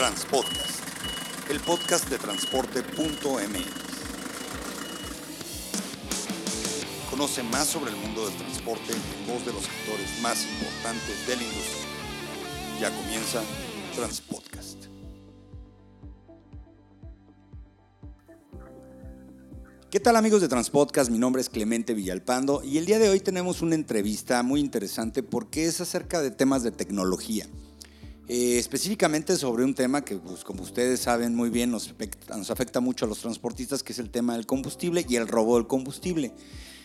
Transpodcast, el podcast de transporte.mx. Conoce más sobre el mundo del transporte en voz de los actores más importantes de la industria. Ya comienza Transpodcast. ¿Qué tal amigos de Transpodcast? Mi nombre es Clemente Villalpando y el día de hoy tenemos una entrevista muy interesante porque es acerca de temas de tecnología. Eh, específicamente sobre un tema que, pues, como ustedes saben muy bien, nos afecta, mucho a los transportistas, que es el tema del combustible y el robo del combustible.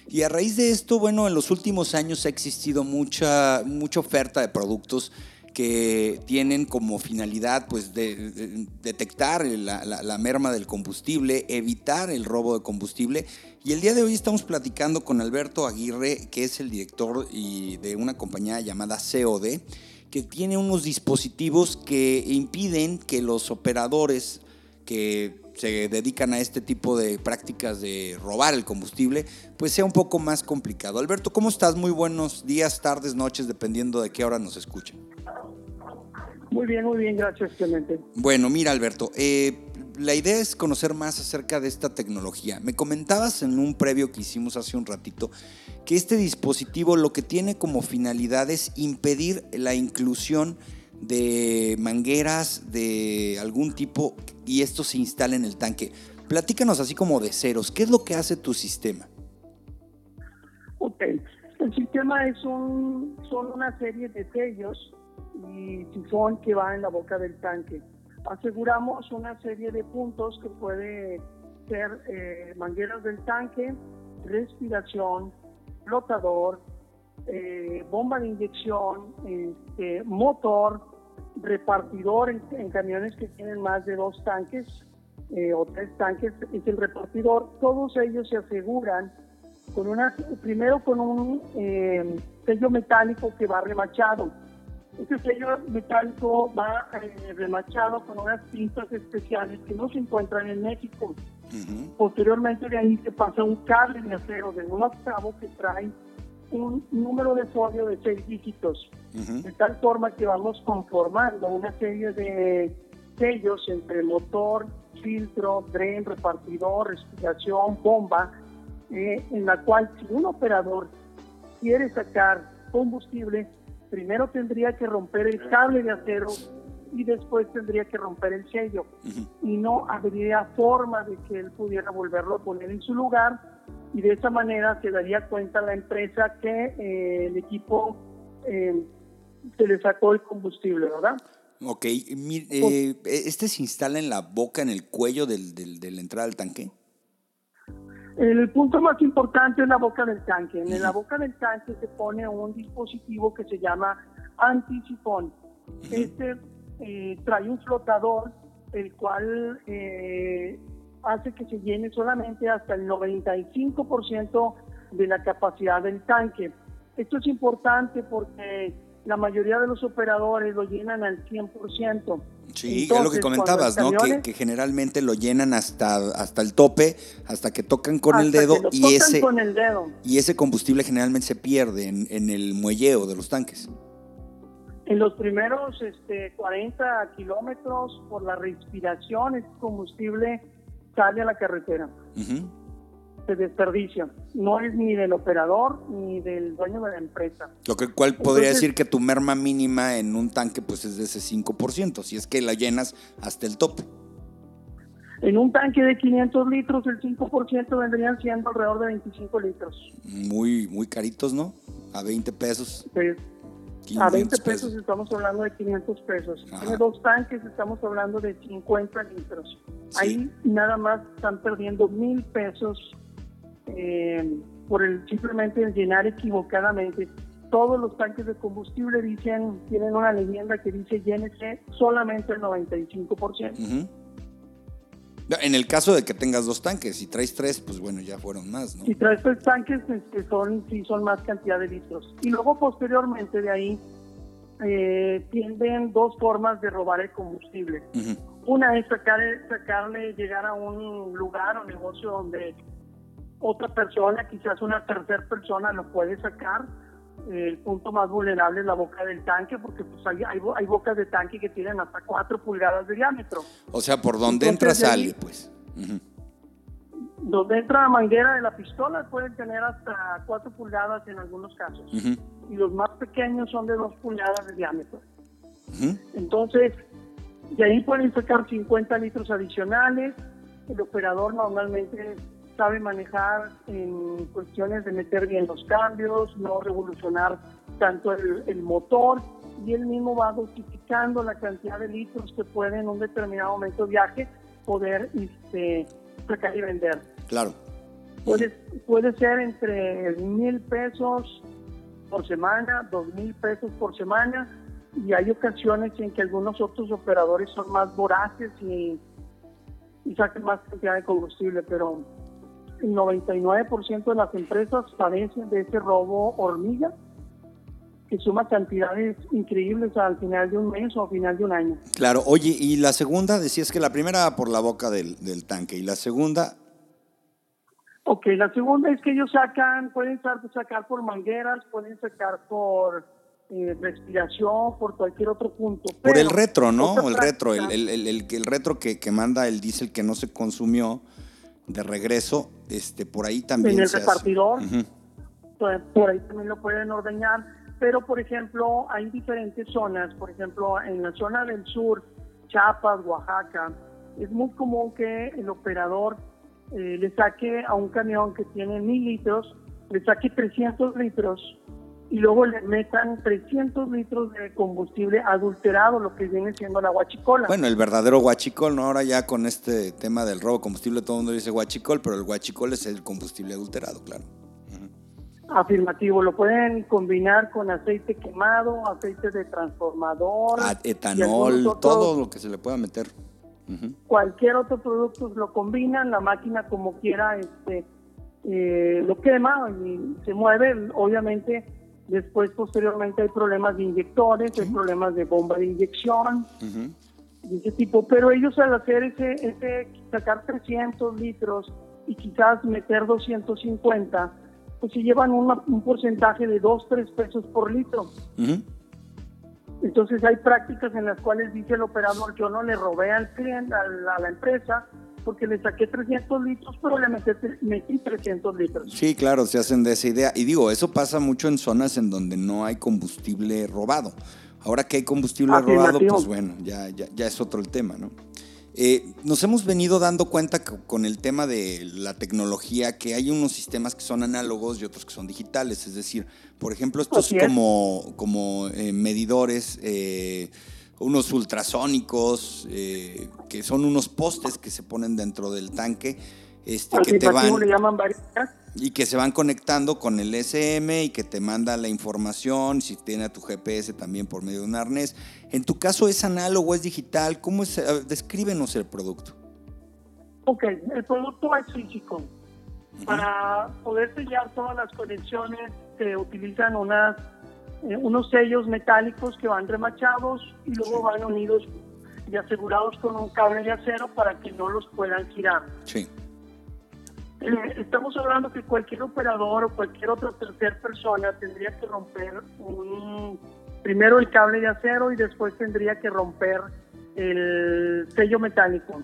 Y a raíz de esto, bueno, en los últimos años ha existido mucha, mucha oferta de productos que tienen como finalidad pues de, de- detectar la, la- la merma del combustible, evitar el robo de combustible. Y el día de hoy estamos platicando con Alberto Aguirre, que es el director y de una compañía llamada COD, que tiene unos dispositivos que impiden que los operadores que se dedican a este tipo de prácticas de robar el combustible, pues sea un poco más complicado. Alberto, ¿cómo estás? Muy buenos días, tardes, noches, dependiendo de qué hora nos escuchen. Muy bien, muy bien, gracias Clemente. Bueno, mira Alberto, eh, la idea es conocer más acerca de esta tecnología. Me comentabas en un previo que hicimos hace un ratito que este dispositivo lo que tiene como finalidad es impedir la inclusión de mangueras de algún tipo y esto se instala en el tanque. Platícanos así como de ceros, ¿qué es lo que hace tu sistema? Ok, el sistema es un, son una serie de sellos y sifón que va en la boca del tanque. Aseguramos una serie de puntos que puede ser eh, mangueras del tanque, respiración, flotador, eh, bomba de inyección, este, motor, repartidor en, en camiones que tienen más de dos tanques eh, o tres tanques, es el repartidor. Todos ellos se aseguran con una, primero con un eh, sello metálico que va remachado. Este sello metálico va eh, remachado con unas pinzas especiales que no se encuentran en México. Ujú. Posteriormente de ahí se pasa un cable de acero de un octavo que trae un número de folio de seis dígitos, Ujú. de tal forma que vamos conformando una serie de sellos entre motor, filtro, tren, repartidor, respiración, bomba, eh, en la cual si un operador quiere sacar combustible, primero tendría que romper el cable de acero y después tendría que romper el sello y no habría forma de que él pudiera volverlo a poner en su lugar y de esa manera se daría cuenta la empresa que eh, el equipo eh, se le sacó el combustible, ¿verdad? Ok, mi- eh, ¿este se instala en la boca, en el cuello del, del- de la entrada del tanque? El punto más importante es la boca del tanque. En la boca del tanque se pone un dispositivo que se llama antisifón. Este eh, trae un flotador, el cual eh, hace que se llene solamente hasta el 95% de la capacidad del tanque. Esto es importante porque la mayoría de los operadores lo llenan al 100%. Sí, es lo que Entonces, comentabas, ¿no? Que, generalmente lo llenan hasta, hasta el tope, hasta que tocan con el dedo que lo y tocan ese, con el dedo. y ese combustible generalmente se pierde en, en el muelleo de los tanques. En los primeros este, 40 kilómetros, por la respiración, este combustible sale a la carretera, Ujú. Se desperdicia. No es ni del operador ni del dueño de la empresa. Lo que cual podría Entonces- decir que tu merma mínima en un tanque pues es de ese 5%, si es que la llenas hasta el tope. En un tanque de 500 litros, el 5% vendrían siendo alrededor de 25 litros. Muy, muy caritos, ¿no? A 20 pesos. Pues, 500 a 20 pesos estamos hablando de 500 pesos. Ajá. Tiene dos tanques, estamos hablando de 50 litros. Sí. Ahí nada más están perdiendo mil pesos eh, por el simplemente llenar equivocadamente. Todos los tanques de combustible dicen, tienen una leyenda que dice llénese solamente el 95%. Ujú. En el caso de que tengas dos tanques, si traes tres, pues bueno, ya fueron más, ¿no? Si traes tres tanques, este, son, sí son más cantidad de litros. Y luego posteriormente de ahí eh, tienden dos formas de robar el combustible. Ujú. Una es sacar, sacarle, llegar a un lugar o negocio donde otra persona, quizás una tercera persona, lo puede sacar. el punto más vulnerable es la boca del tanque, porque pues hay, hay, bocas de tanque que tienen hasta 4 pulgadas de diámetro. O sea, por donde entra sale, pues. Donde entra la manguera de la pistola pueden tener hasta 4 pulgadas en algunos casos. Y los más pequeños son de 2 pulgadas de diámetro. Entonces, de ahí pueden sacar 50 litros adicionales. El operador normalmente sabe manejar en cuestiones de meter bien los cambios, no revolucionar tanto el, motor y él mismo va dosificando la cantidad de litros que puede en un determinado momento de viaje poder este, sacar y vender. Claro. Puede, puede ser entre mil pesos por semana, dos mil pesos por semana y hay ocasiones en que algunos otros operadores son más voraces y, y sacan más cantidad de combustible, pero el 99% de las empresas padecen de ese robo hormiga que suma cantidades increíbles al final de un mes o al final de un año. Claro, oye, y la segunda, decías que la primera por la boca del, tanque, y la segunda... Ok, la segunda es que ellos sacan, pueden sacar por mangueras, pueden sacar por eh, respiración, por cualquier otro punto. por el retro, ¿no? El retro, el, el, el, el, retro que, que manda el diésel que no se consumió de regreso, este, por ahí también. En el repartidor, por, ahí también lo pueden ordeñar. Pero, por ejemplo, hay diferentes zonas. Por ejemplo, en la zona del sur, Chiapas, Oaxaca, es muy común que el operador eh, le saque a un camión que tiene mil litros, le saque 300 litros y luego le metan 300 litros de combustible adulterado, lo que viene siendo la guachicola. Bueno, el verdadero guachicol, ¿no? Ahora ya con este tema del robo de combustible todo el mundo dice guachicol, pero el guachicol es el combustible adulterado, claro. Afirmativo, lo pueden combinar con aceite quemado, aceite de transformador, etanol, todo lo que se le pueda meter. Cualquier otro producto lo combinan, la máquina como quiera este, eh, lo quema y se mueve, obviamente Después, posteriormente, hay problemas de inyectores, hay problemas de bomba de inyección, de ese tipo. Pero ellos al hacer ese, ese, sacar 300 litros y quizás meter 250, pues se llevan un porcentaje de 2, 3 pesos por litro. Entonces hay prácticas en las cuales dice el operador, yo no le robé al cliente, a la empresa, porque le saqué 300 litros, pero le metí, 300 litros. Sí, claro, se hacen de esa idea. Y digo, eso pasa mucho en zonas en donde no hay combustible robado. Ahora que hay combustible robado, pues bueno, ya, ya, ya es otro el tema, ¿no? Eh, nos hemos venido dando cuenta con el tema de la tecnología que hay unos sistemas que son análogos y otros que son digitales. Es decir, por ejemplo, estos como, como eh, medidores eh, unos ultrasónicos, eh, que son unos postes que se ponen dentro del tanque, este, que te van... y que se van conectando con el SM y que te manda la información, si tiene a tu GPS también por medio de un arnés. En tu caso, ¿es análogo, es digital? ¿Cómo es? Descríbenos el producto. Ok, el producto es físico. Para poder sellar todas las conexiones se utilizan unas eh, unos sellos metálicos que van remachados y luego van unidos y asegurados con un cable de acero para que no los puedan girar. Sí. Eh, estamos hablando que cualquier operador o cualquier otra tercera persona tendría que romper un, primero el cable de acero y después tendría que romper el sello metálico.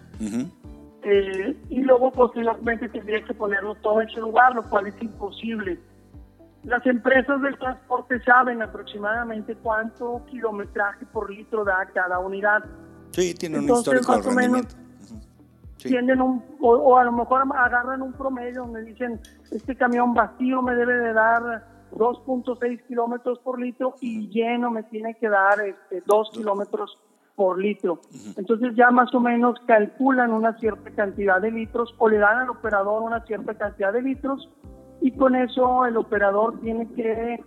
Eh, y luego posteriormente tendría que ponerlo todo en su lugar, lo cual es imposible las empresas del transporte saben aproximadamente cuánto kilometraje por litro da cada unidad. Sí, tienen un histórico más o menos, tienen un, o, a lo mejor agarran un promedio donde dicen, este camión vacío me debe de dar 2.6 kilómetros por litro y lleno me tiene que dar este, 2 kilómetros por litro. Entonces ya más o menos calculan una cierta cantidad de litros o le dan al operador una cierta cantidad de litros y con eso el operador tiene que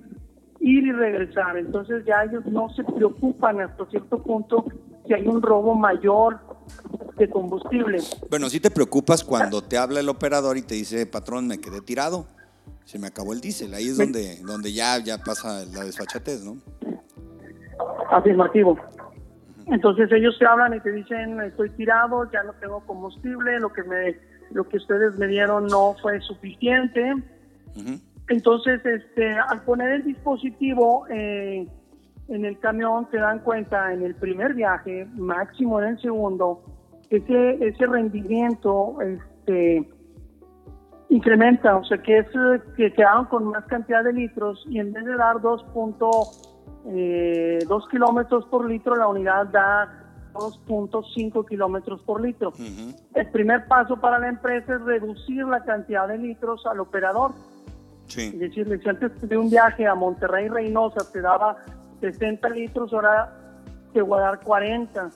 ir y regresar. Entonces ya ellos no se preocupan hasta cierto punto si hay un robo mayor de combustible. Bueno, si te preocupas cuando te habla el operador y te dice, patrón, me quedé tirado, se me acabó el diésel. Ahí es donde, donde ya, ya pasa la desfachatez, ¿no? Afirmativo. Entonces ellos te hablan y te dicen, estoy tirado, ya no tengo combustible, lo que me lo que ustedes me dieron no fue suficiente Entonces, este, al poner el dispositivo eh, en el camión, se dan cuenta en el primer viaje, máximo en el segundo, ese, ese rendimiento este, incrementa, o sea que, es, que quedaron con más cantidad de litros y en vez de dar 2.2 eh, kilómetros por litro, la unidad da 2.5 kilómetros por litro. El primer paso para la empresa es reducir la cantidad de litros al operador. Es decir, si antes de un viaje a Monterrey Reynosa te daba 60 litros, ahora te voy a dar 40.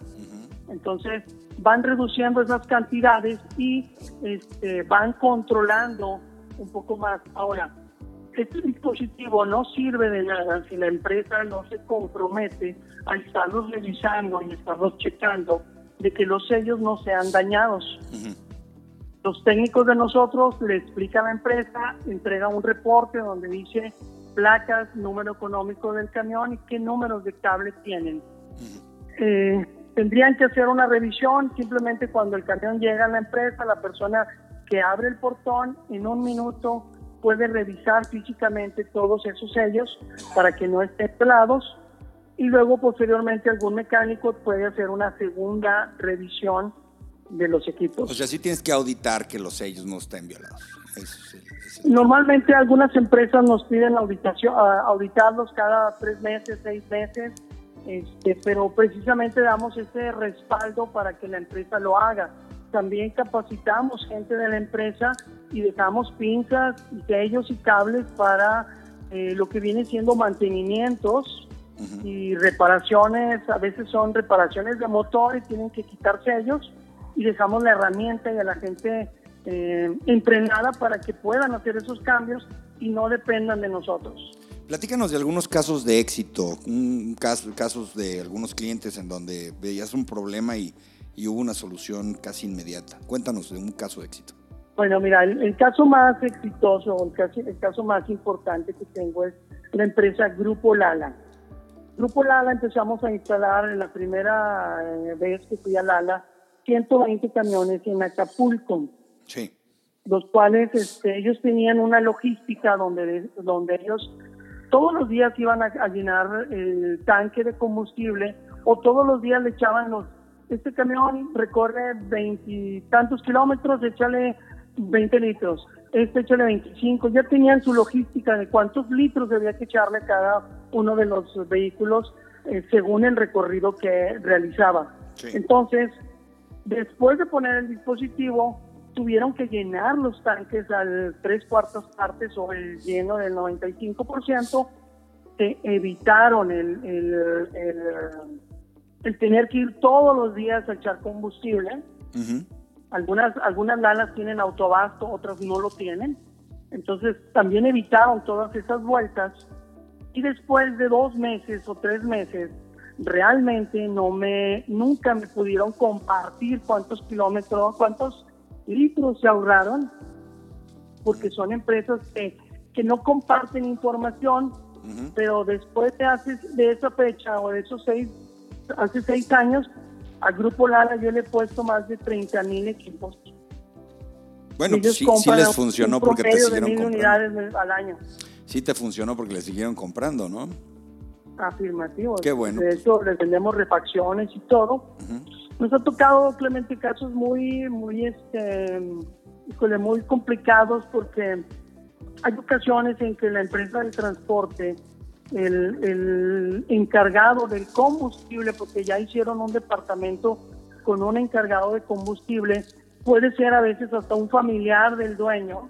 Entonces, van reduciendo esas cantidades y este, van controlando un poco más. Ahora, este dispositivo no sirve de nada si la empresa no se compromete a estarlos revisando y estarlos checando de que los sellos no sean dañados. Los técnicos de nosotros le explican a la empresa, entrega un reporte donde dice placas, número económico del camión y qué números de cable tienen. eh, tendrían que hacer una revisión simplemente cuando el camión llega a la empresa, la persona que abre el portón en un minuto puede revisar físicamente todos esos sellos para que no estén pelados y luego posteriormente algún mecánico puede hacer una segunda revisión de los equipos. O sea, sí tienes que auditar que los sellos no estén violados. Normalmente algunas empresas nos piden auditación, auditarlos cada tres meses, seis meses, este, pero precisamente damos ese respaldo para que la empresa lo haga. También capacitamos gente de la empresa y dejamos pinzas, sellos y cables para eh, lo que viene siendo mantenimientos y reparaciones. A veces son reparaciones de motor y tienen que quitar sellos y dejamos la herramienta y a la gente eh, entrenada para que puedan hacer esos cambios y no dependan de nosotros. Platícanos de algunos casos de éxito, un caso, casos de algunos clientes en donde veías un problema y, hubo una solución casi inmediata. Cuéntanos de un caso de éxito. Bueno, mira, el, caso más exitoso, el caso, el caso más importante que tengo es la empresa Grupo Lala. Grupo Lala empezamos a instalar en la primera eh, vez que fui a Lala 120 camiones en Acapulco. Sí. Los cuales este, ellos tenían una logística donde, donde ellos todos los días iban a, llenar el tanque de combustible o todos los días le echaban los, este camión recorre veintitantos kilómetros, échale 20 litros, este échale 25, ya tenían su logística de cuántos litros debía que echarle cada uno de los vehículos eh, según el recorrido que realizaba. Entonces, después de poner el dispositivo, tuvieron que llenar los tanques al tres cuartas partes o el lleno del 95%, que evitaron el, el, tener que ir todos los días a echar combustible. Algunas, algunas lanas tienen autobasto, otras no lo tienen. Entonces también evitaron todas esas vueltas y después de dos meses o tres meses realmente no me nunca me pudieron compartir cuántos kilómetros, cuántos litros se ahorraron, porque son empresas que, que no comparten información, pero después de, hace, de esa fecha o de esos seis, hace seis años, al Grupo Lara yo le he puesto más de 30 mil equipos. Bueno, sí, sí, les funcionó porque te siguieron comprando. unidades al año. Sí te funcionó porque le siguieron comprando, ¿no? Afirmativo. Qué bueno. De hecho, les vendemos refacciones y todo. Nos ha tocado, Clemente, casos muy, muy, este, muy complicados porque hay ocasiones en que la empresa de transporte, el, el encargado del combustible, porque ya hicieron un departamento con un encargado de combustible, puede ser a veces hasta un familiar del dueño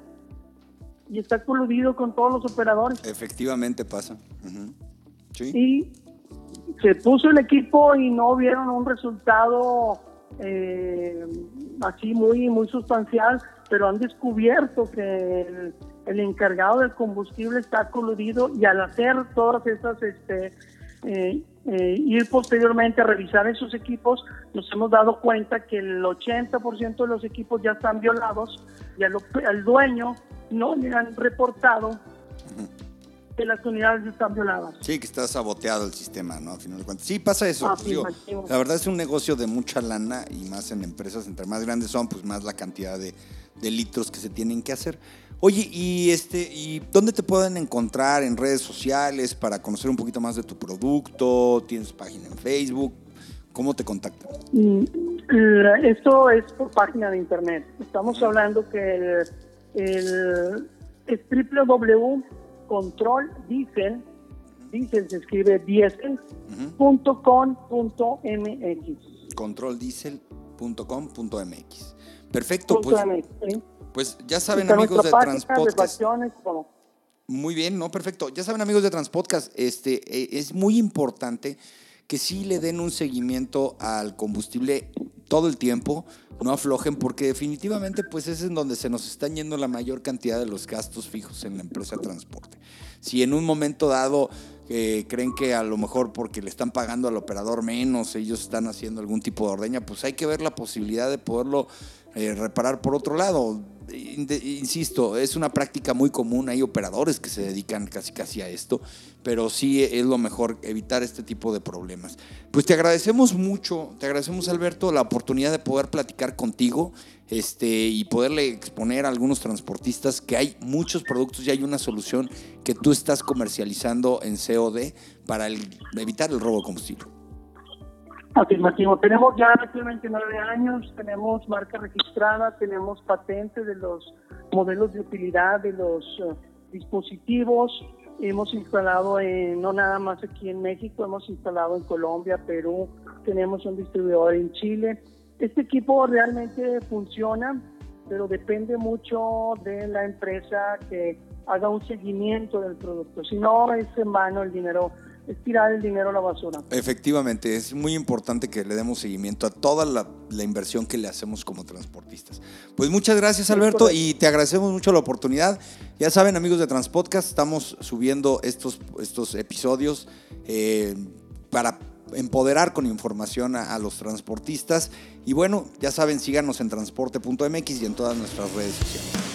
y está coludido con todos los operadores. Efectivamente pasa. ¿Sí? Y se puso el equipo y no vieron un resultado eh, así muy muy sustancial, pero han descubierto que el, encargado del combustible está coludido y al hacer todas esas, este, eh, eh, ir posteriormente a revisar esos equipos, nos hemos dado cuenta que el 80% de los equipos ya están violados y al, al dueño no le han reportado que las unidades están violadas. Sí, que está saboteado el sistema, ¿no? final de cuentas. Sí, pasa eso. la verdad es un negocio de mucha lana y más en empresas, entre más grandes son, pues más la cantidad de, litros que se tienen que hacer. Oye, ¿y, este, ¿y dónde te pueden encontrar en redes sociales para conocer un poquito más de tu producto? ¿Tienes página en Facebook? ¿Cómo te contactan? Mm, esto es por página de internet. Estamos hablando que el, el es www.controldiesel, diesel se escribe diesel.com.mx. Controldiesel.com.mx. Perfecto, pues, pues ya saben amigos de Transpodcast. Muy bien, no, perfecto. Ya saben amigos de Transpodcast, este, eh, es muy importante que sí le den un seguimiento al combustible todo el tiempo, no aflojen, porque definitivamente pues es en donde se nos están yendo la mayor cantidad de los gastos fijos en la empresa de transporte. Si en un momento dado eh, creen que a lo mejor porque le están pagando al operador menos, ellos están haciendo algún tipo de ordeña, pues hay que ver la posibilidad de poderlo eh, reparar por otro lado. Insisto, es una práctica muy común, hay operadores que se dedican casi casi a esto, pero sí es lo mejor evitar este tipo de problemas. Pues te agradecemos mucho, te agradecemos Alberto la oportunidad de poder platicar contigo este, y poderle exponer a algunos transportistas que hay muchos productos y hay una solución que tú estás comercializando en COD para evitar el robo de combustible. Afirmativo. Tenemos ya actualmente nueve años, tenemos marca registrada, tenemos patentes de los modelos de utilidad de los eh, dispositivos. Hemos instalado en, no nada más aquí en México, hemos instalado en Colombia, Perú, tenemos un distribuidor en Chile. Este equipo realmente funciona, pero depende mucho de la empresa que haga un seguimiento del producto. Si no, es en vano el dinero es tirar el dinero a la basura. Efectivamente, es muy importante que le demos seguimiento a toda la, inversión que le hacemos como transportistas. Pues muchas gracias Alberto y te agradecemos mucho la oportunidad. Ya saben amigos de Transpodcast, estamos subiendo estos, estos episodios eh, para empoderar con información a, a, los transportistas. Y bueno, ya saben, síganos en transporte.mx y en todas nuestras redes sociales.